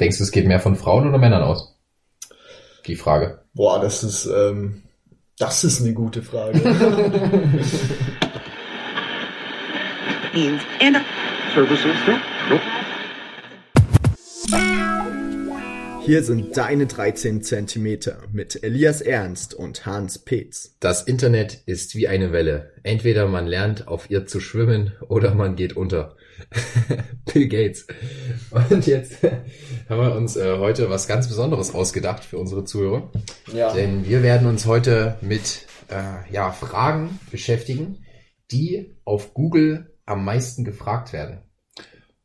Denkst du, es geht mehr von Frauen oder Männern aus? Die Frage. Boah, das ist, ähm, das ist eine gute Frage. Hier sind deine 13 Zentimeter mit Elias Ernst und Hans Petz. Das Internet ist wie eine Welle. Entweder man lernt auf ihr zu schwimmen oder man geht unter. Bill Gates. Und jetzt haben wir uns äh, heute was ganz Besonderes ausgedacht für unsere Zuhörer. Ja. Denn wir werden uns heute mit äh, ja, Fragen beschäftigen, die auf Google am meisten gefragt werden.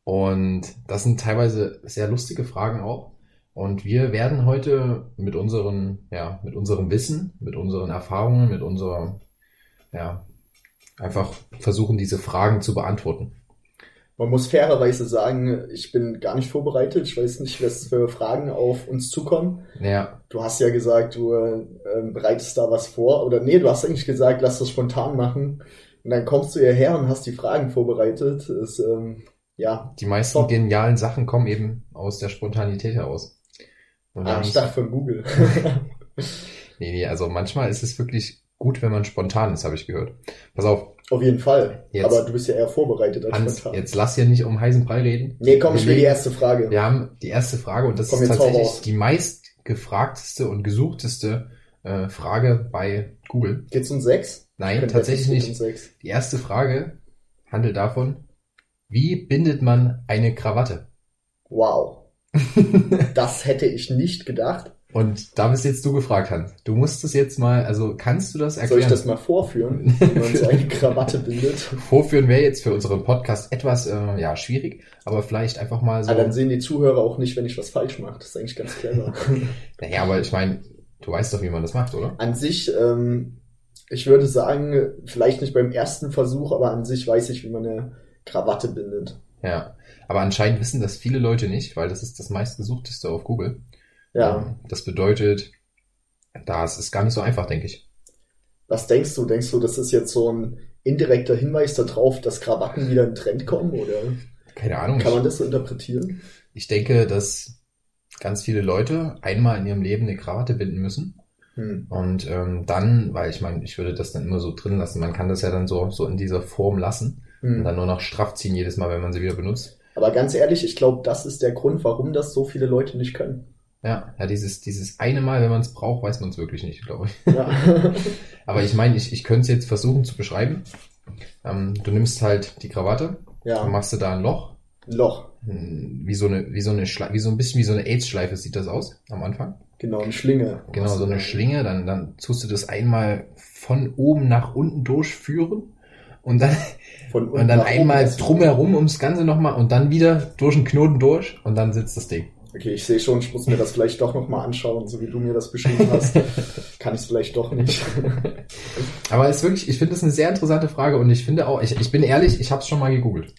Und das sind teilweise sehr lustige Fragen auch. Und wir werden heute mit unseren, ja, mit unserem Wissen, mit unseren Erfahrungen, mit unserer, ja, einfach versuchen, diese Fragen zu beantworten. Man muss fairerweise sagen, ich bin gar nicht vorbereitet. Ich weiß nicht, was für Fragen auf uns zukommen. Ja. Du hast ja gesagt, du ähm, bereitest da was vor. Oder nee, du hast eigentlich gesagt, lass das spontan machen. Und dann kommst du hierher und hast die Fragen vorbereitet. Das, ähm, ja. Die meisten top. genialen Sachen kommen eben aus der Spontanität heraus. Und ah, ich dachte von Google. nee, nee, also manchmal ist es wirklich gut, wenn man spontan ist, habe ich gehört. Pass auf. Auf jeden Fall. Jetzt, Aber du bist ja eher vorbereitet als Hans, spontan. Jetzt lass hier nicht um heißen Brei reden. Nee, komm, ich will die erste Frage. Wir haben die erste Frage und das komm, ist tatsächlich die meistgefragteste und gesuchteste äh, Frage bei Google. Geht's um sechs? Nein, tatsächlich nicht. Um die erste Frage handelt davon, wie bindet man eine Krawatte? Wow. das hätte ich nicht gedacht. Und da bist jetzt du gefragt, Hans. Du musst es jetzt mal, also kannst du das erklären? Soll ich das mal vorführen, wie man so eine Krawatte bindet? Vorführen wäre jetzt für unseren Podcast etwas äh, ja schwierig, aber vielleicht einfach mal so. Aber ah, dann sehen die Zuhörer auch nicht, wenn ich was falsch mache. Das ist eigentlich ganz clever. naja, aber ich meine, du weißt doch, wie man das macht, oder? An sich, ähm, ich würde sagen, vielleicht nicht beim ersten Versuch, aber an sich weiß ich, wie man eine Krawatte bindet. Ja. Aber anscheinend wissen das viele Leute nicht, weil das ist das meistgesuchteste auf Google. Ja. Ähm, das bedeutet, das ist gar nicht so einfach, denke ich. Was denkst du? Denkst du, das ist jetzt so ein indirekter Hinweis darauf, dass Krawatten wieder in Trend kommen? Oder keine Ahnung. Kann man das so interpretieren? Ich denke, dass ganz viele Leute einmal in ihrem Leben eine Krawatte binden müssen. Hm. Und ähm, dann, weil ich meine, ich würde das dann immer so drin lassen, man kann das ja dann so, so in dieser Form lassen hm. und dann nur noch straff ziehen jedes Mal, wenn man sie wieder benutzt. Aber ganz ehrlich, ich glaube, das ist der Grund, warum das so viele Leute nicht können. Ja, ja, dieses, dieses eine Mal, wenn man es braucht, weiß man es wirklich nicht, glaube ich. Ja. Aber ich meine, ich, ich könnte es jetzt versuchen zu beschreiben. Ähm, du nimmst halt die Krawatte, ja. dann machst du da ein Loch. Loch. Hm, wie so eine, wie so eine Schleife, wie so ein bisschen wie so eine AIDS-Schleife sieht das aus am Anfang. Genau, eine Schlinge. Genau, so eine Schlinge, dann, dann tust du das einmal von oben nach unten durchführen und dann, und dann einmal drumherum ums Ganze nochmal und dann wieder durch den Knoten durch und dann sitzt das Ding. Okay, ich sehe schon, ich muss mir das vielleicht doch nochmal anschauen, so wie du mir das beschrieben hast. Kann ich es vielleicht doch nicht. Aber es ist wirklich, ich finde das eine sehr interessante Frage und ich finde auch, ich, ich bin ehrlich, ich habe es schon mal gegoogelt.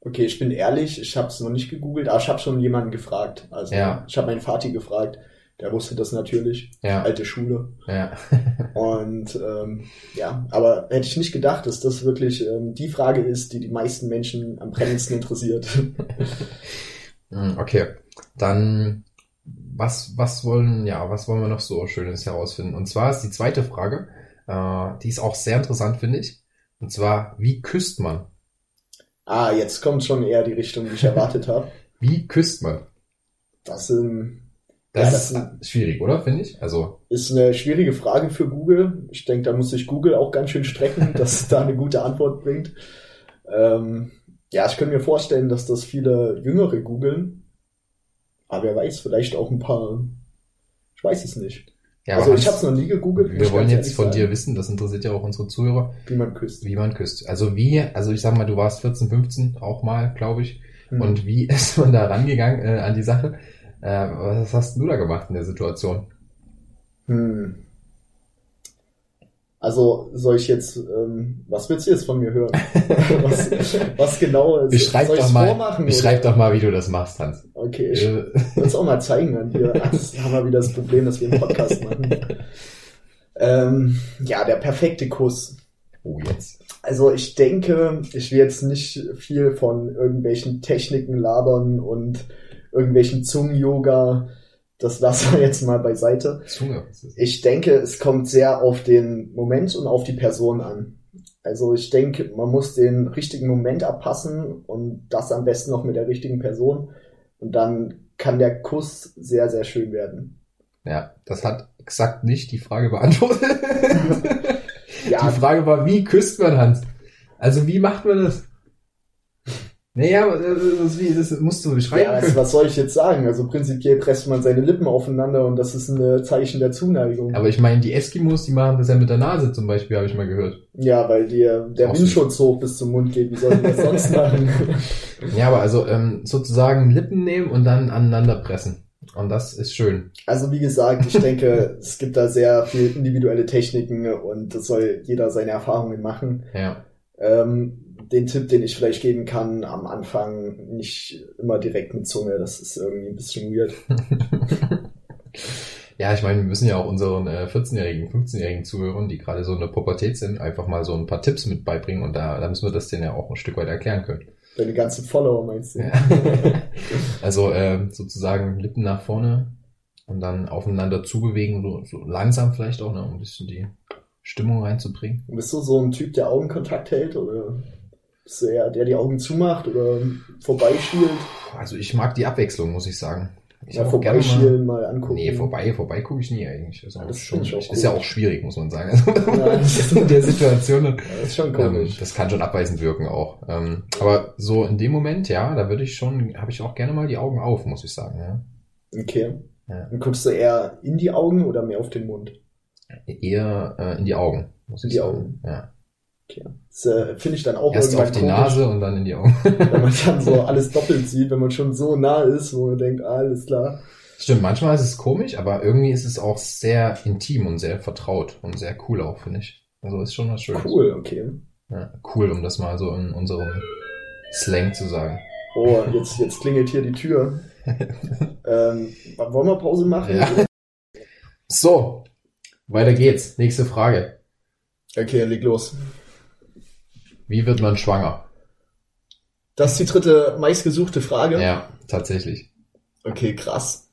Okay, ich bin ehrlich, ich habe es noch nicht gegoogelt, aber ich habe schon jemanden gefragt. Also ja. ich habe meinen Vati gefragt, der wusste das natürlich. Ja. Alte Schule. Ja. und ähm, ja, aber hätte ich nicht gedacht, dass das wirklich ähm, die Frage ist, die die meisten Menschen am brennendsten interessiert. Hm, okay, dann was was wollen ja was wollen wir noch so Schönes herausfinden? Und zwar ist die zweite Frage, äh, die ist auch sehr interessant finde ich. Und zwar wie küsst man? Ah, jetzt kommt schon eher die Richtung, die ich erwartet habe. Wie küsst man? Das sind das, ja, das ist schwierig, oder? Finde ich. Also ist eine schwierige Frage für Google. Ich denke, da muss sich Google auch ganz schön strecken, dass da eine gute Antwort bringt. Ähm, ja, ich könnte mir vorstellen, dass das viele Jüngere googeln. Aber wer weiß, vielleicht auch ein paar. Ich weiß es nicht. Ja, also ich habe es noch nie gegoogelt. Wir wollen jetzt von sagen. dir wissen, das interessiert ja auch unsere Zuhörer. Wie man küsst. Wie man küsst. Also wie, also ich sag mal, du warst 14, 15 auch mal, glaube ich. Hm. Und wie ist man da rangegangen äh, an die Sache? Äh, was hast du da gemacht in der Situation? Hm. Also soll ich jetzt, ähm, was willst du jetzt von mir hören? was, was genau ist? Beschreib soll doch mal, vormachen, beschreib oder? doch mal, wie du das machst, Hans. Okay, ich äh. will es auch mal zeigen dann hier. Das haben wir wieder das Problem, dass wir einen Podcast machen. ähm, ja, der perfekte Kuss. Oh, jetzt. Also ich denke, ich will jetzt nicht viel von irgendwelchen Techniken labern und irgendwelchen Zungen-Yoga. Das lassen wir jetzt mal beiseite. Zunge. Ich denke, es kommt sehr auf den Moment und auf die Person an. Also ich denke, man muss den richtigen Moment abpassen und das am besten noch mit der richtigen Person. Und dann kann der Kuss sehr, sehr schön werden. Ja, das hat exakt nicht die Frage beantwortet. Ja, Die Frage war, wie küsst man Hans? Also wie macht man das? Naja, das, ist wie, das musst du beschreiben ja also was soll ich jetzt sagen? Also prinzipiell presst man seine Lippen aufeinander und das ist ein Zeichen der Zuneigung. Aber ich meine, die Eskimos, die machen das ja mit der Nase zum Beispiel, habe ich mal gehört. ja, weil dir der Windschutz hoch bis zum Mund geht. Wie sollen die das sonst machen? Ja, aber also ähm, sozusagen Lippen nehmen und dann aneinander pressen. Und das ist schön. Also wie gesagt, ich denke, es gibt da sehr viel individuelle Techniken und das soll jeder seine Erfahrungen machen. Ja. Ähm, den Tipp, den ich vielleicht geben kann, am Anfang nicht immer direkt mit Zunge, das ist irgendwie ein bisschen weird. Ja, ich meine, wir müssen ja auch unseren äh, 14-jährigen, 15-jährigen Zuhörern, die gerade so in der Pubertät sind, einfach mal so ein paar Tipps mit beibringen und da, da müssen wir das denen ja auch ein Stück weit erklären können. Deine ganzen Follower meinst du? Ja. also äh, sozusagen Lippen nach vorne und dann aufeinander zubewegen, so, so langsam vielleicht auch, ne, um ein bisschen die Stimmung reinzubringen. Bist du so ein Typ, der Augenkontakt hält oder bist du eher der, die Augen zumacht oder vorbeischielt? Also ich mag die Abwechslung, muss ich sagen. Ich Ja, vorbeischielen mal angucken. Nee, vorbei, vorbei gucke ich nie eigentlich. Also Ja, das schon, auch ist ja auch schwierig, muss man sagen. Also, Ja, das in der Situation. Ja, Das ist schon Ähm, komisch. das kann schon abweisend wirken auch. Ähm, aber so in dem Moment, ja, da würde ich schon, habe ich auch gerne mal die Augen auf, muss ich sagen. Ja. Okay. Ja. Und guckst du eher in die Augen oder mehr auf den Mund? Eher äh, in die Augen, muss In die sagen. Augen. Ja. Okay. Das äh, finde ich dann auch Erst auf die komisch, Nase und dann in die Augen. wenn man dann so alles doppelt sieht, wenn man schon so nah ist, wo man denkt, ah, alles klar. Stimmt, manchmal ist es komisch, aber irgendwie ist es auch sehr intim und sehr vertraut und sehr cool auch, finde ich. Also ist schon was Schönes. Cool, okay. Ja, cool, um das mal so in unserem Slang zu sagen. Oh, jetzt, jetzt klingelt hier die Tür. ähm, wollen wir Pause machen? Ja. So, weiter geht's. Nächste Frage. Okay, leg los. Wie wird man schwanger? Das ist die dritte meistgesuchte Frage. Ja, tatsächlich. Okay, krass.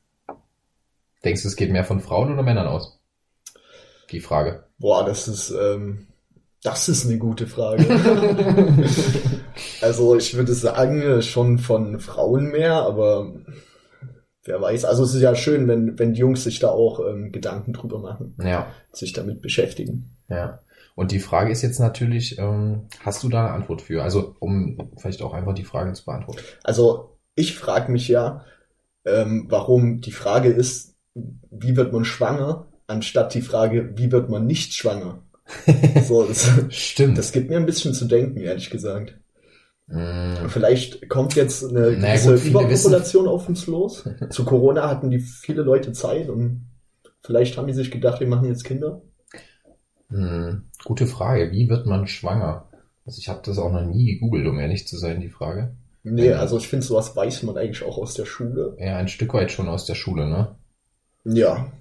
Denkst du, es geht mehr von Frauen oder Männern aus? Die Frage. Boah, das ist, ähm, das ist eine gute Frage. also ich würde sagen, schon von Frauen mehr, aber wer weiß. Also es ist ja schön, wenn, wenn die Jungs sich da auch ähm, Gedanken drüber machen, Ja, sich damit beschäftigen. ja. Und die Frage ist jetzt natürlich, ähm, hast du da eine Antwort für? Also, um vielleicht auch einfach die Frage zu beantworten. Also ich frage mich ja, ähm, warum die Frage ist, wie wird man schwanger, anstatt die Frage, wie wird man nicht schwanger. So, das, Stimmt. das gibt mir ein bisschen zu denken, ehrlich gesagt. Mm, Vielleicht kommt jetzt eine Naja, gewisse gut, Überpopulation auf uns los. Zu Corona hatten die viele Leute Zeit und vielleicht haben die sich gedacht, wir machen jetzt Kinder. mm, gute Frage. Wie wird man schwanger? Also ich habe das auch noch nie gegoogelt, um ehrlich zu sein, die Frage. Nee, Ja. also ich finde, sowas weiß man eigentlich auch aus der Schule. Ja, ein Stück weit schon aus der Schule, ne? Ja,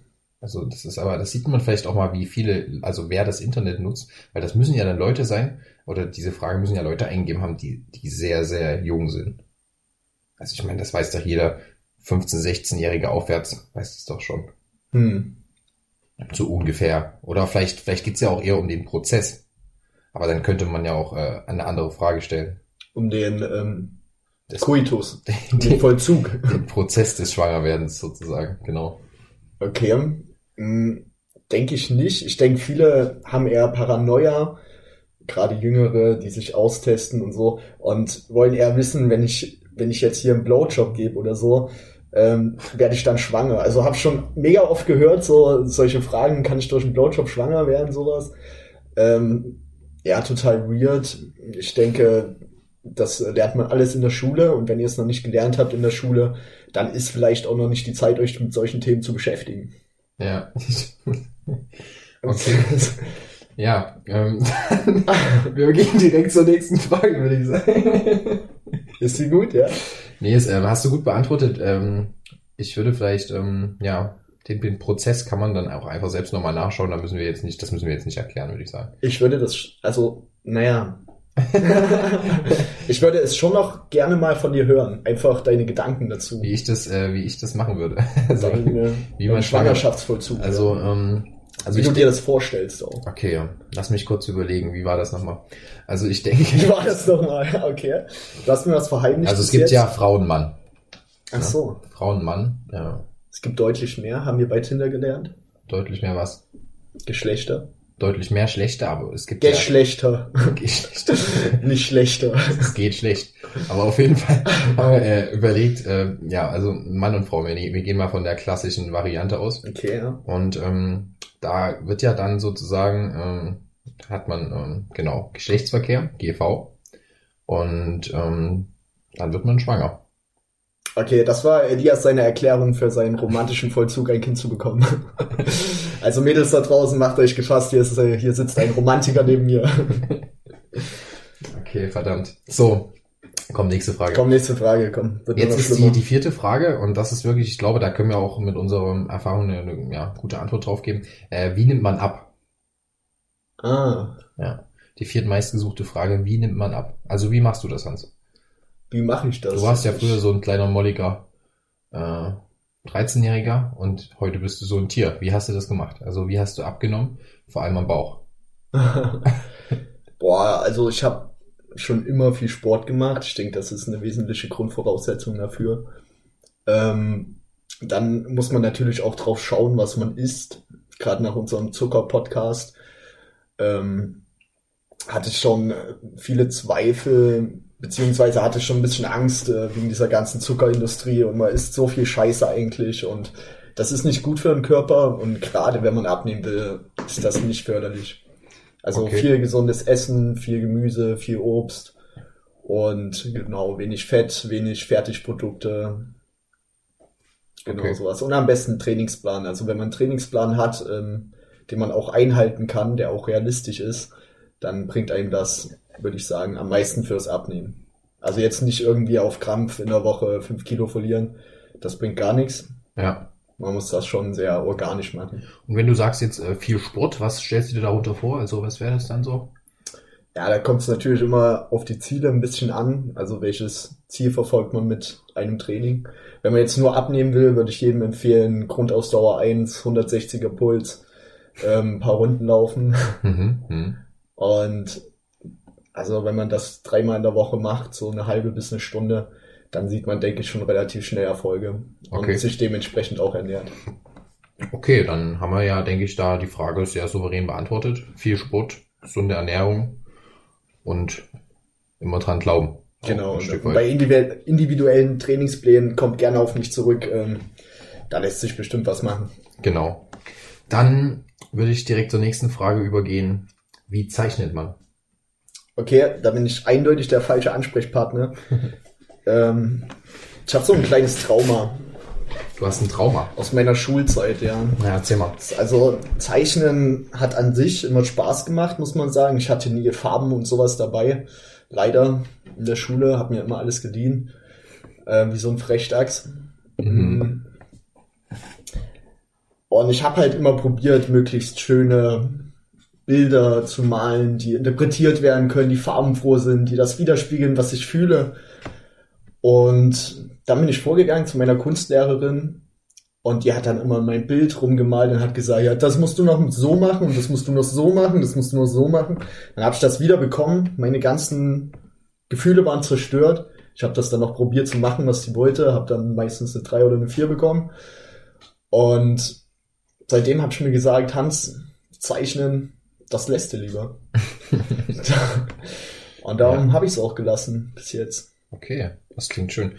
Also das ist aber, das sieht man vielleicht auch mal, wie viele, also wer das Internet nutzt, weil das müssen ja dann Leute sein, oder diese Frage müssen ja Leute eingegeben haben, die, die sehr, sehr jung sind. Also ich meine, das weiß doch jeder 15-, 16-Jährige aufwärts, weiß das doch schon. hm. So ungefähr. Oder vielleicht, vielleicht geht's ja auch eher um den Prozess. Aber dann könnte man ja auch äh, eine andere Frage stellen. um den ähm, Das- Koitus, um den Den, Vollzug. den Prozess des Schwangerwerdens sozusagen, genau. Okay, denke ich nicht. Ich denke, viele haben eher Paranoia, gerade Jüngere, die sich austesten und so und wollen eher wissen, wenn ich wenn ich jetzt hier einen Blowjob gebe oder so, ähm, werde ich dann schwanger. Also habe schon mega oft gehört, so solche Fragen, kann ich durch einen Blowjob schwanger werden, sowas. Ähm, ja, total weird. Ich denke, das lernt man alles in der Schule und wenn ihr es noch nicht gelernt habt in der Schule, dann ist vielleicht auch noch nicht die Zeit, euch mit solchen Themen zu beschäftigen. Ja. Okay. Ja, ähm, wir gehen direkt zur nächsten Frage, würde ich sagen. Ist sie gut, ja? Nee, es, ähm, hast du gut beantwortet. Ähm, ich würde vielleicht, ähm, ja, den, den Prozess kann man dann auch einfach selbst nochmal nachschauen. Da müssen wir jetzt nicht, das müssen wir jetzt nicht erklären, würde ich sagen. Ich würde das, also, naja, ich würde es schon noch gerne mal von dir hören. Einfach deine Gedanken dazu. Wie ich das, äh, wie ich das machen würde. Also, Deine, wie man Schwangerschaftsvollzug. also, ja. ähm, also wie du dir das vorstellst auch. Okay, ja. lass mich kurz überlegen, wie war das nochmal? Also ich denke, Wie war das nochmal? Okay. Hast mir was verheimlicht. also es gibt jetzt. ja Frauen-Mann. Ach so. Frauen-Mann, ja, Es gibt deutlich mehr, haben wir bei Tinder gelernt. deutlich mehr was. Geschlechter. Deutlich mehr schlechter, aber es gibt Geschlechter. ja Geschlechter. Nicht schlechter. Es geht schlecht. Aber auf jeden Fall haben wir äh, überlegt, äh, ja, also Mann und Frau, wir, wir gehen mal von der klassischen Variante aus. Okay, ja. Und ähm, da wird ja dann sozusagen, ähm, hat man ähm, genau Geschlechtsverkehr, GV, und ähm, dann wird man schwanger. Okay, das war Elias seine Erklärung für seinen romantischen Vollzug, ein Kind zu bekommen. Also Mädels da draußen, macht euch gefasst, hier, ist, hier sitzt ein Romantiker neben mir. Okay, verdammt. So, komm, nächste Frage. Komm, nächste Frage, komm. Jetzt ist die, die vierte Frage und das ist wirklich, ich glaube, da können wir auch mit unserer Erfahrung eine, eine ja, gute Antwort drauf geben. Äh, wie nimmt man ab? Ah, Ja, die viertmeistgesuchte Frage, wie nimmt man ab? Also wie machst du das, Hans? wie mache ich das? Du warst ja früher so ein kleiner molliger äh, 13-Jähriger und heute bist du so ein Tier. Wie hast du das gemacht? Also wie hast du abgenommen? Vor allem am Bauch. Boah, also ich habe schon immer viel Sport gemacht. Ich denke, das ist eine wesentliche Grundvoraussetzung dafür. Ähm, dann muss man natürlich auch drauf schauen, was man isst. Gerade nach unserem Zucker-Podcast ähm, hatte ich schon viele Zweifel, beziehungsweise hatte ich schon ein bisschen Angst äh, wegen dieser ganzen Zuckerindustrie und man isst so viel Scheiße eigentlich und das ist nicht gut für den Körper und gerade wenn man abnehmen will, ist das nicht förderlich. Also Okay. viel gesundes Essen, viel Gemüse, viel Obst und genau, wenig Fett, wenig Fertigprodukte. Genau Okay. sowas. Und am besten Trainingsplan. Also wenn man einen Trainingsplan hat, ähm, den man auch einhalten kann, der auch realistisch ist, dann bringt einem das, würde ich sagen, am meisten fürs Abnehmen. Also jetzt nicht irgendwie auf Krampf in der Woche fünf Kilo verlieren. Das bringt gar nichts. Ja. Man muss das schon sehr organisch machen. Und wenn du sagst jetzt äh, viel Sport, was stellst du dir darunter vor? Also was wäre das dann so? Ja, da kommt es natürlich immer auf die Ziele ein bisschen an. Also welches Ziel verfolgt man mit einem Training? Wenn man jetzt nur abnehmen will, würde ich jedem empfehlen, Grundausdauer 1, 160er Puls, ähm, ein paar Runden laufen. Mhm. Mhm. Und also wenn man das dreimal in der Woche macht, so eine halbe bis eine Stunde, dann sieht man, denke ich, schon relativ schnell Erfolge Okay. und sich dementsprechend auch ernährt. Okay, dann haben wir ja, denke ich, da die Frage sehr souverän beantwortet. Viel Sport, gesunde Ernährung und immer dran glauben. Genau. bei individu- individuellen Trainingsplänen kommt gerne auf mich zurück. Ähm, da lässt sich bestimmt was machen. Genau. Dann würde ich direkt zur nächsten Frage übergehen. Wie zeichnet man? Okay, da bin ich eindeutig der falsche Ansprechpartner. ähm, ich habe so ein kleines Trauma Du hast ein Trauma. aus meiner Schulzeit, ja. Na, erzähl mal. Also Zeichnen hat an sich immer Spaß gemacht, muss man sagen. Ich hatte nie Farben und sowas dabei. Leider in der Schule hat mir immer alles geliehen. Äh, wie so ein Frechdachs. Mhm. Und ich habe halt immer probiert, möglichst schöne Bilder zu malen, die interpretiert werden können, die farbenfroh sind, die das widerspiegeln, was ich fühle. Und dann bin ich vorgegangen zu meiner Kunstlehrerin und die hat dann immer mein Bild rumgemalt und hat gesagt, ja, das musst du noch so machen und das musst du noch so machen, das musst du noch so machen. Dann habe ich das wieder bekommen, meine ganzen Gefühle waren zerstört. Ich habe das dann noch probiert zu machen, was sie wollte, habe dann meistens eine 3 oder eine 4 bekommen. Und seitdem habe ich mir gesagt, Hans, zeichnen, das lässt du lieber. und darum Ja. habe ich es auch gelassen bis jetzt. Okay, das klingt schön.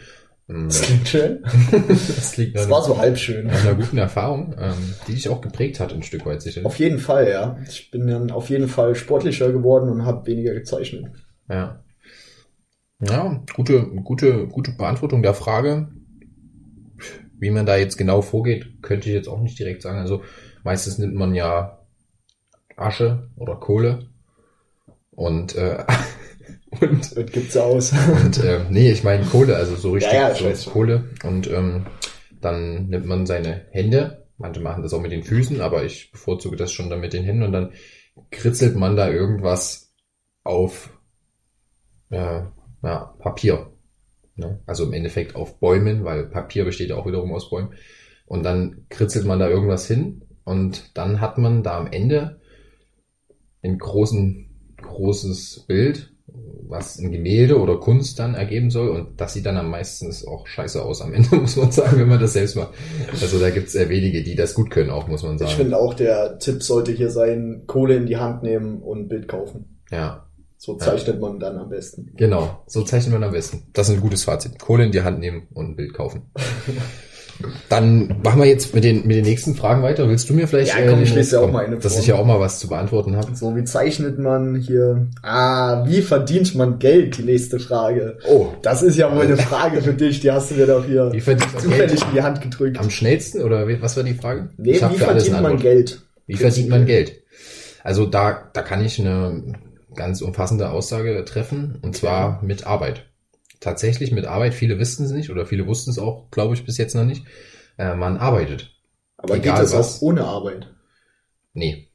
Ähm, Das klingt schön. Das klingt Das war so halb schön. einer guten Erfahrung, ähm, die dich auch geprägt hat, ein Stück weit sicher. Auf jeden Fall, ja. Ich bin dann auf jeden Fall sportlicher geworden und habe weniger gezeichnet. Ja. Ja, gute, gute, gute Beantwortung der Frage. Wie man da jetzt genau vorgeht, könnte ich jetzt auch nicht direkt sagen. Also meistens nimmt man ja Asche oder Kohle und äh, und Das gibt's aus. und äh, nee, ich meine Kohle, also so richtig Ja, ja, so weiß. Kohle und ähm, dann nimmt man seine Hände. Manche machen das auch mit den Füßen, aber ich bevorzuge das schon dann mit den Händen und dann kritzelt man da irgendwas auf äh, ja, Papier. Ne? Also im Endeffekt auf Bäumen, weil Papier besteht ja auch wiederum aus Bäumen. Und dann kritzelt man da irgendwas hin und dann hat man da am Ende ein großen, großes Bild, was ein Gemälde oder Kunst dann ergeben soll. Und das sieht dann am meisten auch scheiße aus am Ende, muss man sagen, wenn man das selbst macht. Also da gibt es sehr wenige, die das gut können, auch muss man sagen. Ich finde auch, der Tipp sollte hier sein, Kohle in die Hand nehmen und Bild kaufen. ja, So zeichnet man dann am besten. genau. So zeichnet man am besten. Das ist ein gutes Fazit. Kohle in die Hand nehmen und ein Bild kaufen. Dann machen wir jetzt mit den, mit den nächsten Fragen weiter. Willst du mir vielleicht? Ja, komm, ich lese ja auch komm, mal eine Dass ich ja auch mal was zu beantworten habe. So, wie zeichnet man hier? Ah, wie verdient man Geld? Die nächste Frage. Oh, Das ist ja wohl eine Frage für dich, die hast du mir doch hier wie verdient man zufällig Geld? in die Hand gedrückt. Am schnellsten oder was war die Frage? Nee, wie verdient man. Geld? Wie verdient man Geld? Also da, da kann ich eine ganz umfassende Aussage treffen, und zwar mit Arbeit. Tatsächlich mit Arbeit. Viele wissen es nicht oder viele wussten es auch, glaube ich, bis jetzt noch nicht. Äh, man arbeitet. Aber Egal geht das was. auch ohne Arbeit? Nee.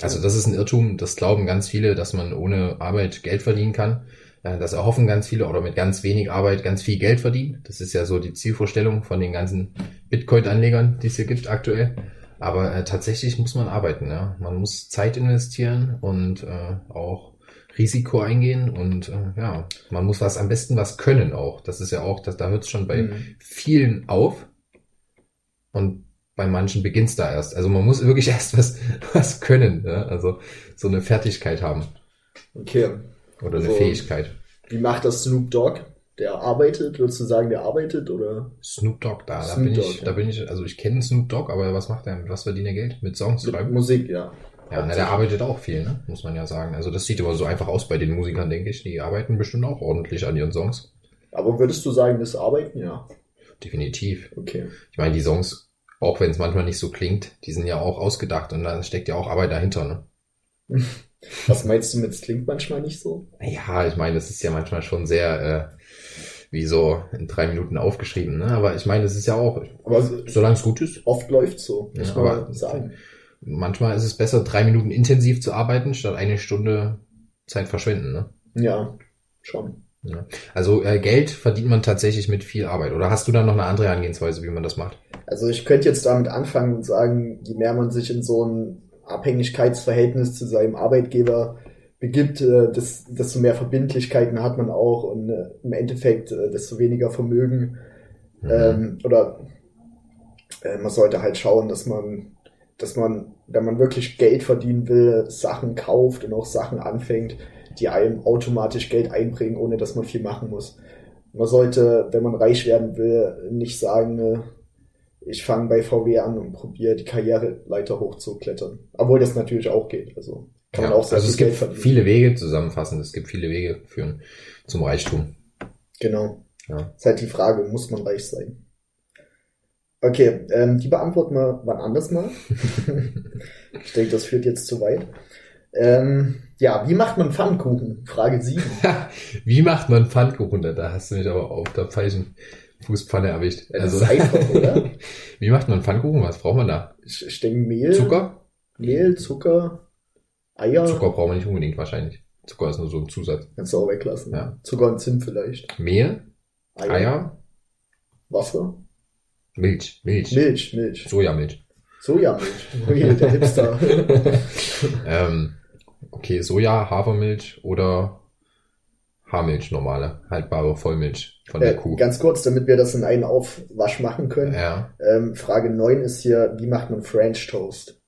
Also das ist ein Irrtum, das glauben ganz viele, dass man ohne Arbeit Geld verdienen kann. Äh, Das erhoffen ganz viele oder mit ganz wenig Arbeit ganz viel Geld verdienen. Das ist ja so die Zielvorstellung von den ganzen Bitcoin-Anlegern, die es hier gibt aktuell. Aber äh, tatsächlich muss man arbeiten. Ja? Man muss Zeit investieren und äh, auch Risiko eingehen und äh, ja, man muss was am besten was können auch. Das ist ja auch, das, da hört es schon bei Mhm. vielen auf und bei manchen beginnt's da erst. Also man muss wirklich erst was, was können, ja? also so eine Fertigkeit haben Okay. oder eine So. Fähigkeit. Wie macht das Snoop Dogg? Der arbeitet? Würdest du sagen, der arbeitet oder Snoop Dogg, da, da Snoop bin Dogg, ich, ja. da bin ich, also ich kenne Snoop Dogg, aber was macht er? Was verdient er Geld? Mit Songs mit schreiben? Musik? Ja. Ja, na, der arbeitet auch viel, ne? muss man ja sagen. Also das sieht immer so einfach aus bei den Musikern, denke ich. Die arbeiten bestimmt auch ordentlich an ihren Songs. Aber würdest du sagen, das Arbeiten? Ja. Definitiv. Okay. Ich meine, die Songs, auch wenn es manchmal nicht so klingt, die sind ja auch ausgedacht und da steckt ja auch Arbeit dahinter, ne? Was meinst du mit, es klingt manchmal nicht so? Ja, ich meine, das ist ja manchmal schon sehr äh, wie so in drei Minuten aufgeschrieben, ne? Aber ich meine, das ist ja auch, Aber so- solange es gut ist, oft läuft so, muss Ja, man sagen. Manchmal ist es besser, drei Minuten intensiv zu arbeiten, statt eine Stunde Zeit verschwenden, ne? Ja, schon. Ja. Also äh, Geld verdient man tatsächlich mit viel Arbeit. Oder hast du da noch eine andere Herangehensweise, wie man das macht? Also ich könnte jetzt damit anfangen und sagen, je mehr man sich in so ein Abhängigkeitsverhältnis zu seinem Arbeitgeber begibt, äh, des- desto mehr Verbindlichkeiten hat man auch und äh, im Endeffekt äh, desto weniger Vermögen. Mhm. Ähm, oder man sollte halt schauen, dass man, dass man, wenn man wirklich Geld verdienen will, Sachen kauft und auch Sachen anfängt, die einem automatisch Geld einbringen, ohne dass man viel machen muss. Man sollte, wenn man reich werden will, nicht sagen, äh, ich fange bei VW an und probiere die Karriereleiter hochzuklettern. Obwohl das natürlich auch geht. Also kann man Ja, auch sehr also es gibt Geld verdienen. viele Wege zusammenfassend. Es gibt viele Wege führen zum Reichtum. Genau. Ja. Ist halt die Frage, muss man reich sein? Okay, ähm, die beantworten wir wann anders mal. ich denke, das führt jetzt zu weit. Ähm, ja, wie macht man Pfannkuchen? Frage 7. Wie macht man Pfannkuchen? Da hast du mich aber auf der falschen Fußpfanne erwischt. Das Also, ist einfach, oder? wie macht man Pfannkuchen? Was braucht man da? Ich, ich denke Mehl, Zucker? Mehl, Zucker, Eier. Zucker braucht man nicht unbedingt wahrscheinlich. Zucker ist nur so ein Zusatz. Kannst du auch weglassen. Ja. Zucker und Zimt vielleicht. Mehl, Eier, Wasser. Milch, Milch, Milch, Milch. Sojamilch. Sojamilch. Okay, der Hipster. ähm, okay, Soja, Hafermilch oder Haarmilch, normale, haltbare Vollmilch von der äh, Kuh. ganz kurz, damit wir das in einen Aufwasch machen können. Ja, Ähm, Frage 9 ist hier, wie macht man French Toast?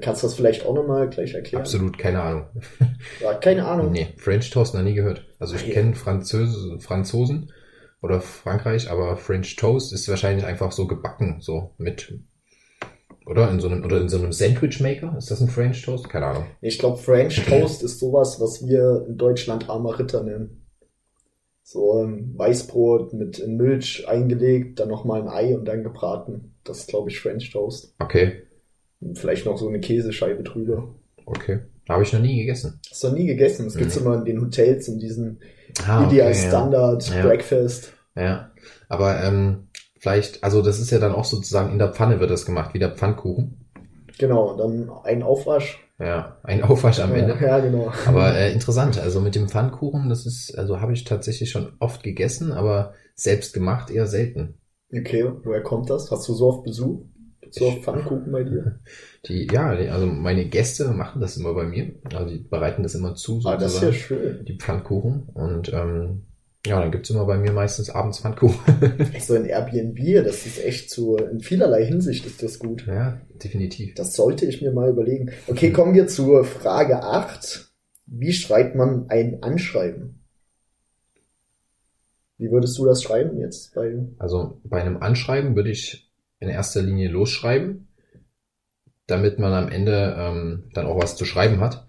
Kannst du das vielleicht auch nochmal gleich erklären? absolut keine Ahnung. Ja, keine Ahnung. Nee, French Toast noch nie gehört. Also ich kenne Französ Franzosen oder Frankreich, aber French Toast ist wahrscheinlich einfach so gebacken, so mit oder in so einem oder in so einem Sandwich Maker. Ist das ein French Toast? Keine Ahnung. Ich glaube, French Toast ist sowas, was wir in Deutschland armer Ritter nennen. So ein Weißbrot mit in Milch eingelegt, dann nochmal ein Ei und dann gebraten. Das ist, glaube ich, French Toast. Okay, Und vielleicht noch so eine Käsescheibe drüber. okay. Habe ich noch nie gegessen. Hast du noch nie gegessen? Das gibt's Mhm. immer in den Hotels, in diesen Ah, Ideal okay, ja. Standard Ja. Breakfast. Ja, aber ähm, vielleicht, also das ist ja dann auch sozusagen in der Pfanne wird das gemacht, wie der Pfannkuchen. Genau, dann ein Aufwasch. Ja, ein Aufwasch am Ende. Ja, genau. Aber äh, interessant, also mit dem Pfannkuchen, das ist, also habe ich tatsächlich schon oft gegessen, aber selbst gemacht eher selten. Okay, woher kommt das? Hast du so oft Besuch? So oft Pfannkuchen bei dir? Die, ja, die, also meine Gäste machen das immer bei mir. Also die bereiten das immer zu, Ah, das ist ja sozusagen, schön. die Pfannkuchen. Und ähm, ja, dann gibt's immer bei mir meistens abends Pfannkuchen. So ein Airbnb, das ist echt so, in vielerlei Hinsicht ist das gut. ja, definitiv. Das sollte ich mir mal überlegen. Okay, kommen wir zur Frage 8. Wie schreibt man ein Anschreiben? Wie würdest du das schreiben jetzt bei Also bei einem Anschreiben würde ich in erster Linie losschreiben, damit man am Ende ähm, dann auch was zu schreiben hat.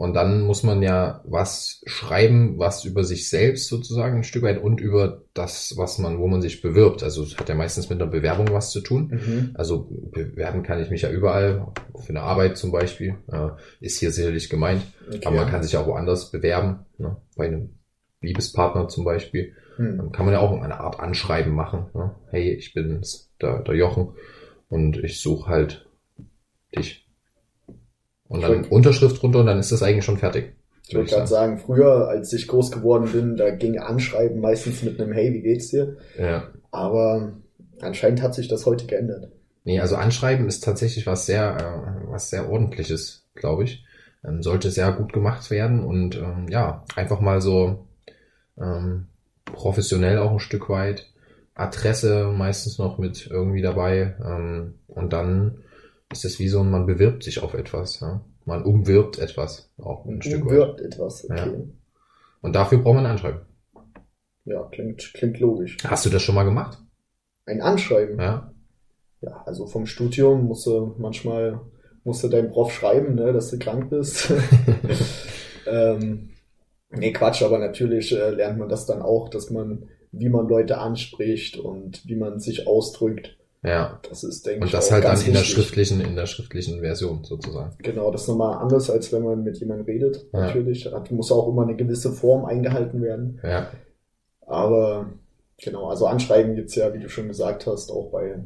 Und dann muss man ja was schreiben, was über sich selbst sozusagen ein Stück weit und über das, was man, wo man sich bewirbt. Also es hat ja meistens mit einer Bewerbung was zu tun. Mhm. Also bewerben kann ich mich ja überall, für eine Arbeit zum Beispiel, äh, ist hier sicherlich gemeint. Okay. Aber man kann sich auch woanders bewerben, ne? bei einem Liebespartner zum Beispiel. Hm. Dann kann man ja auch eine Art Anschreiben machen. Ne? Hey, ich bin's, der, der Jochen und ich suche halt dich. Und dann. Unterschrift drunter und dann ist das eigentlich schon fertig. Ich wollte gerade sagen, früher, als ich groß geworden bin, da ging Anschreiben meistens mit einem Hey, wie geht's dir? Ja. Aber anscheinend hat sich das heute geändert. Nee, also Anschreiben ist tatsächlich was sehr, äh, was sehr ordentliches, glaube ich. Ähm, sollte sehr gut gemacht werden und ähm, ja, einfach mal so ähm, professionell auch ein Stück weit. Adresse meistens noch mit irgendwie dabei. Ähm, und dann ist es wie so, man bewirbt sich auf etwas. Ja? Man umwirbt etwas auch ein Stück weit. Wird etwas, okay. Und dafür braucht man ein Anschreiben. Ja, klingt, klingt logisch. Hast du das schon mal gemacht? Ein Anschreiben. Ja. Ja, also vom Studium musst du manchmal musst du deinem Prof schreiben, ne, dass du krank bist. ähm, nee, Quatsch, aber natürlich äh, lernt man das dann auch, dass man, wie man Leute anspricht und wie man sich ausdrückt. Ja. Das ist, denke Und ich, das auch halt dann in der wichtig. schriftlichen, in der schriftlichen Version sozusagen. Genau, das ist nochmal anders, als wenn man mit jemandem redet, Ja. natürlich. Da muss auch immer eine gewisse Form eingehalten werden. Ja. Aber genau, also Anschreiben gibt's ja, wie du schon gesagt hast, auch bei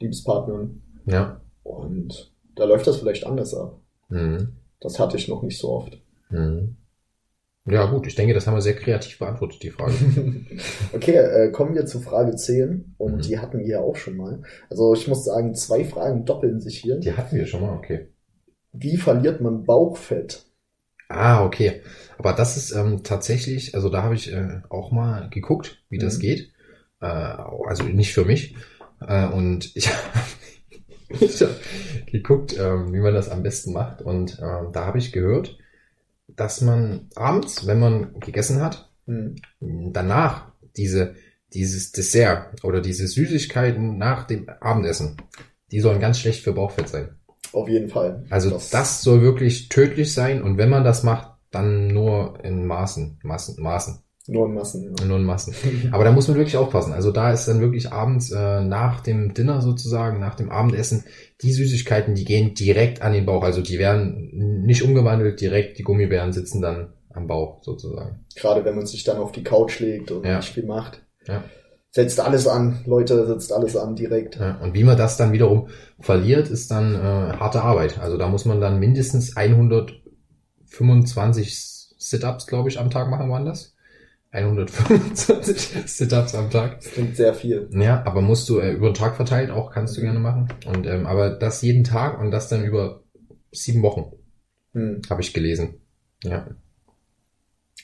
Liebespartnern. Ja. Und da läuft das vielleicht anders ab. Mhm. Das hatte ich noch nicht so oft. Mhm. Ja, gut, ich denke, das haben wir sehr kreativ beantwortet, die Frage. okay, äh, kommen wir zu Frage 10 und Mhm. die hatten wir ja auch schon mal. Also ich muss sagen, zwei Fragen doppeln sich hier. Die hatten wir schon mal, okay. Wie verliert man Bauchfett? Ah, okay. Aber das ist ähm, tatsächlich, also da habe ich äh, auch mal geguckt, wie das Mhm. geht. Äh, also nicht für mich. Äh, und ich, habe geguckt, ähm, wie man das am besten macht. Und ähm, da habe ich gehört, dass man abends, wenn man gegessen hat, Hm. danach diese, dieses Dessert oder diese Süßigkeiten nach dem Abendessen, die sollen ganz schlecht für Bauchfett sein. Auf jeden Fall. Also das, soll wirklich tödlich sein und wenn man das macht, dann nur in Maßen, Maßen, Maßen, Nur in Massen. Ja. nur in Massen. Aber da muss man wirklich aufpassen. Also da ist dann wirklich abends äh, nach dem Dinner sozusagen, nach dem Abendessen, die Süßigkeiten, die gehen direkt an den Bauch. Also die werden nicht umgewandelt, direkt die Gummibären sitzen dann am Bauch sozusagen. Gerade wenn man sich dann auf die Couch legt und Ja. nicht viel macht. Ja. Setzt alles an, Leute, setzt alles an direkt. Ja, und wie man das dann wiederum verliert, ist dann äh, harte Arbeit. Also da muss man dann mindestens 125 Sit-ups, glaube ich, am Tag machen, waren das? 125 Sit-ups am Tag. Das klingt sehr viel. Ja, aber musst du äh, über den Tag verteilt auch, kannst du gerne machen. Und ähm, aber das jeden Tag und das dann über sieben Wochen, Hm. habe ich gelesen. Ja,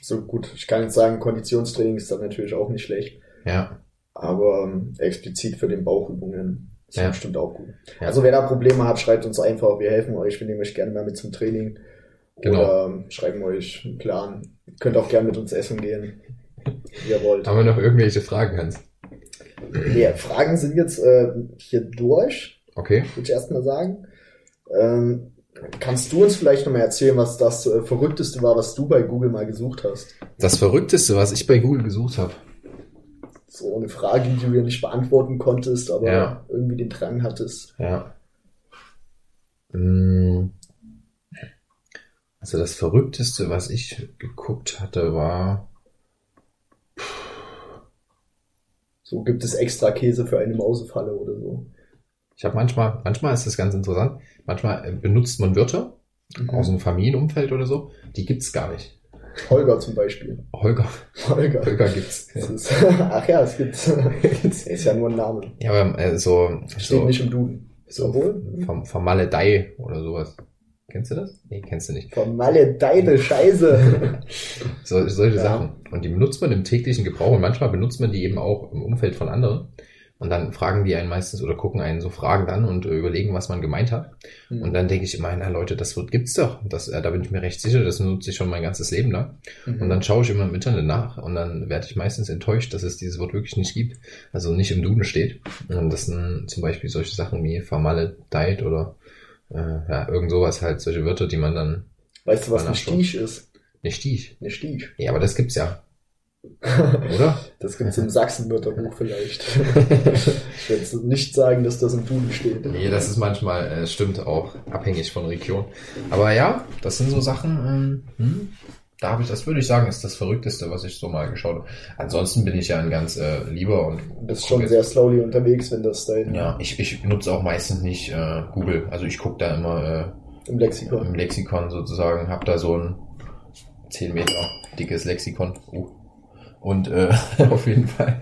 So gut, ich kann jetzt sagen, Konditionstraining ist dann natürlich auch nicht schlecht. ja, Aber ähm, explizit für den Bauchübungen ist Ja. bestimmt auch gut. Ja. Also wer da Probleme hat, schreibt uns einfach. Wir helfen euch. Wir nehmen euch gerne mal mit zum Training. Genau. Oder ähm, schreiben euch einen Plan. Ihr könnt auch gerne mit uns essen gehen. Ihr wollt. Haben wir noch irgendwelche Fragen, Hans? Nee, Fragen sind jetzt äh, hier durch, Okay. würde ich erstmal sagen. Ähm, kannst du uns vielleicht nochmal erzählen, was das äh, Verrückteste war, was du bei Google mal gesucht hast? Das Verrückteste, was ich bei Google gesucht habe. So eine Frage, die du ja nicht beantworten konntest, aber Ja. irgendwie den Drang hattest. Ja. Mm. Also das Verrückteste, was ich geguckt hatte, war. So gibt es extra Käse für eine Mausefalle oder so. Ich habe manchmal, manchmal ist das ganz interessant. Manchmal äh, benutzt man Wörter aus dem Familienumfeld oder so, die gibt's gar nicht. Holger zum Beispiel. Holger, Holger. Holger gibt's. Ist, ach ja, es gibt. ist ja nur ein Name. Ja, aber äh, so, Steht so, nicht im Duden. so Obwohl? vom, Vermaledei oder sowas. Kennst du das? Nee, kennst du nicht. Vermaledeite Scheiße. So, solche Ja. Sachen. Und die benutzt man im täglichen Gebrauch und manchmal benutzt man die eben auch im Umfeld von anderen. Und dann fragen die einen meistens oder gucken einen so Fragen dann und äh, überlegen, was man gemeint hat. Hm. Und dann denke ich immer, na Leute, das wird, gibt's doch. Das, äh, da bin ich mir recht sicher, das nutze ich schon mein ganzes Leben lang. Mhm. Und dann schaue ich immer im Internet nach und dann werde ich meistens enttäuscht, dass es dieses Wort wirklich nicht gibt. Also nicht im Duden steht. Und das sind zum Beispiel solche Sachen wie vermaledeit oder äh, ja, irgend sowas halt, solche Wörter, die man dann Weißt du, was ein. Stich ist? nicht Stich. Eine Stich. Ja, aber das gibt's ja, oder? Das gibt's im Sachsenwörterbuch vielleicht. ich werde jetzt nicht sagen, dass das im Duden steht. Nee, das ist manchmal, äh, stimmt auch, abhängig von Region. Aber ja, das sind so Sachen, ähm, hm, da habe ich, das würde ich sagen, ist das Verrückteste, was ich so mal geschaut habe. Ansonsten bin ich ja ein ganz äh, lieber und Du bist schon sehr slowly unterwegs, wenn das dein ja, ich, ich nutze auch meistens nicht äh, Google. Also ich gucke da immer im äh, Lexikon. im Lexikon sozusagen, habe da so ein 10 Meter dickes Lexikon. Uh. Und äh, auf jeden Fall,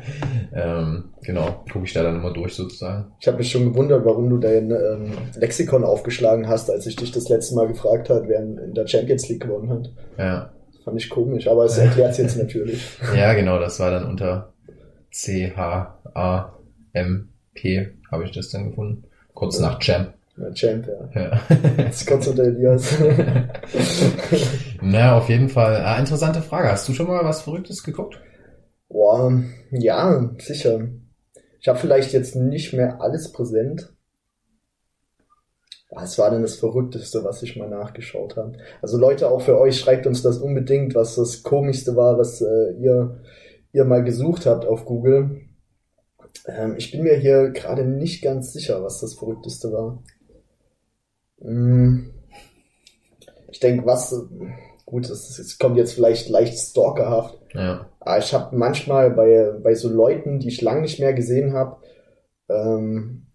ähm, genau, gucke ich da dann immer durch sozusagen. Ich habe mich schon gewundert, warum du dein ähm, Lexikon aufgeschlagen hast, als ich dich das letzte Mal gefragt hat, wer in der Champions League gewonnen hat. Ja, fand ich komisch, aber es erklärt jetzt natürlich. Ja, genau, das war dann unter C, H, A, M, P habe ich das dann gefunden. Kurz nach Champ. Ja, Champ, ja. Ja. Das kommt unter Elias. Na, auf jeden Fall. Ah, interessante Frage. Hast du schon mal was Verrücktes geguckt? Boah, ja, sicher. Ich habe vielleicht jetzt nicht mehr alles präsent. Was war denn das Verrückteste, was ich mal nachgeschaut habe? Also Leute, auch für euch, schreibt uns das unbedingt, was das Komischste war, was äh, ihr, ihr mal gesucht habt auf Google. Ähm, ich bin mir hier gerade nicht ganz sicher, was das Verrückteste war. Hm. Ich denke, was, gut, es, es kommt jetzt vielleicht leicht stalkerhaft, Ja. aber ich habe manchmal bei, bei so Leuten, die ich lange nicht mehr gesehen habe, ähm,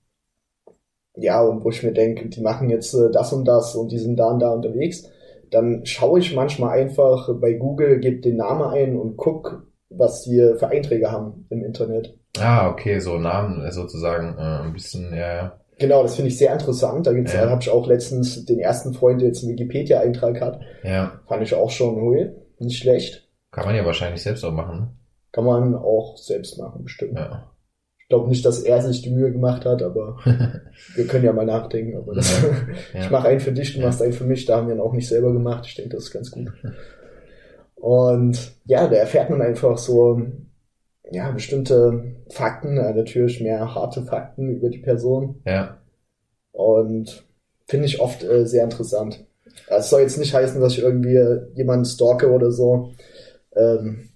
ja, und wo ich mir denke, die machen jetzt äh, das und das und die sind da und da unterwegs, dann schaue ich manchmal einfach bei Google, gebe den Namen ein und guck, was die für Einträge haben im Internet. Ah, okay, so Namen äh, sozusagen äh, ein bisschen, ja, ja. Genau, das finde ich sehr interessant. Da gibt's, Ja. habe ich auch letztens den ersten Freund, der jetzt einen Wikipedia-Eintrag hat, Ja, fand ich auch schon, hui, nicht schlecht. kann man ja wahrscheinlich selbst auch machen. Kann man auch selbst machen, bestimmt. Ja. Ich glaube nicht, dass er sich die Mühe gemacht hat, aber wir können ja mal nachdenken. Aber das, Ja. ich mache einen für dich, du machst einen für mich. Da haben wir ihn auch nicht selber gemacht. Ich denke, das ist ganz gut. Und ja, da erfährt man einfach so ja bestimmte Fakten, natürlich mehr harte Fakten über die Person. Ja, Und finde ich oft äh, sehr interessant. Es soll jetzt nicht heißen, dass ich irgendwie jemanden stalke oder so. Ähm,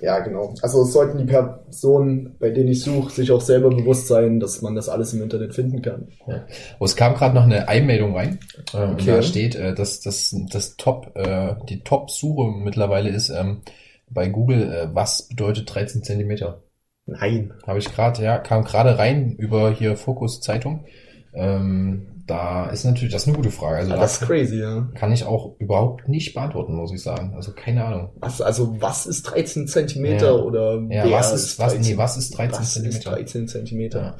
ja, genau. Also es sollten die Personen, bei denen ich suche, sich auch selber bewusst sein, dass man das alles im Internet finden kann. Oh, es kam gerade noch eine Einmeldung rein. Äh, Und Okay. da steht, äh, dass das, das Top, äh, die Top-Suche mittlerweile ist ähm, bei Google, äh, was bedeutet 13 Zentimeter? Nein. Habe ich gerade, ja, kam gerade rein über hier Fokus Zeitung. Ähm, da ist natürlich, das ist eine gute Frage. Also Ja, da das ist crazy, ja. kann ich auch überhaupt nicht beantworten, muss ich sagen. Also keine Ahnung. Was, also was ist 13 Zentimeter Ja. oder Ja, was ist, was, 13? nee, was ist 13 was ist Zentimeter? 13 Zentimeter? Ja.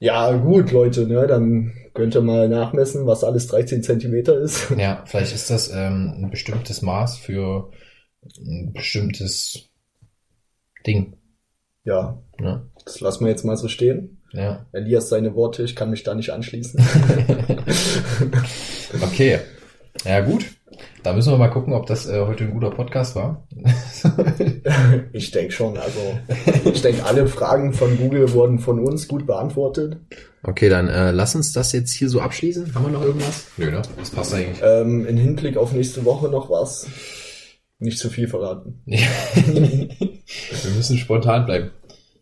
Ja, gut, Leute, ne, dann könnt ihr mal nachmessen, was alles 13 Zentimeter ist. Ja, vielleicht ist das ähm, ein bestimmtes Maß für ein bestimmtes Ding. Ja, Ne? das lassen wir jetzt mal so stehen. Ja. Elias seine Worte, ich kann mich da nicht anschließen. Okay. Ja, gut. Da müssen wir mal gucken, ob das äh, heute ein guter Podcast war. ich denke schon, also ich denke, alle Fragen von Google wurden von uns gut beantwortet. Okay, dann äh, lass uns das jetzt hier so abschließen. Haben wir noch irgendwas? Nö, ne? Das passt eigentlich. Ähm, in Hinblick auf nächste Woche noch was. Nicht zu viel verraten. wir müssen spontan bleiben.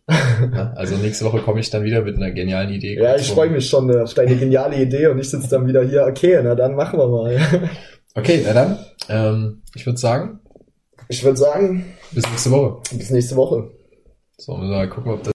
Ja, also nächste Woche komme ich dann wieder mit einer genialen Idee. Ja, ich freue mich schon äh, auf deine geniale Idee und ich sitze dann wieder hier, okay, na dann machen wir mal. Okay, na dann. Ähm, ich würde sagen, Ich würde sagen, bis nächste Woche. bis nächste Woche. So, müssen wir mal gucken, ob das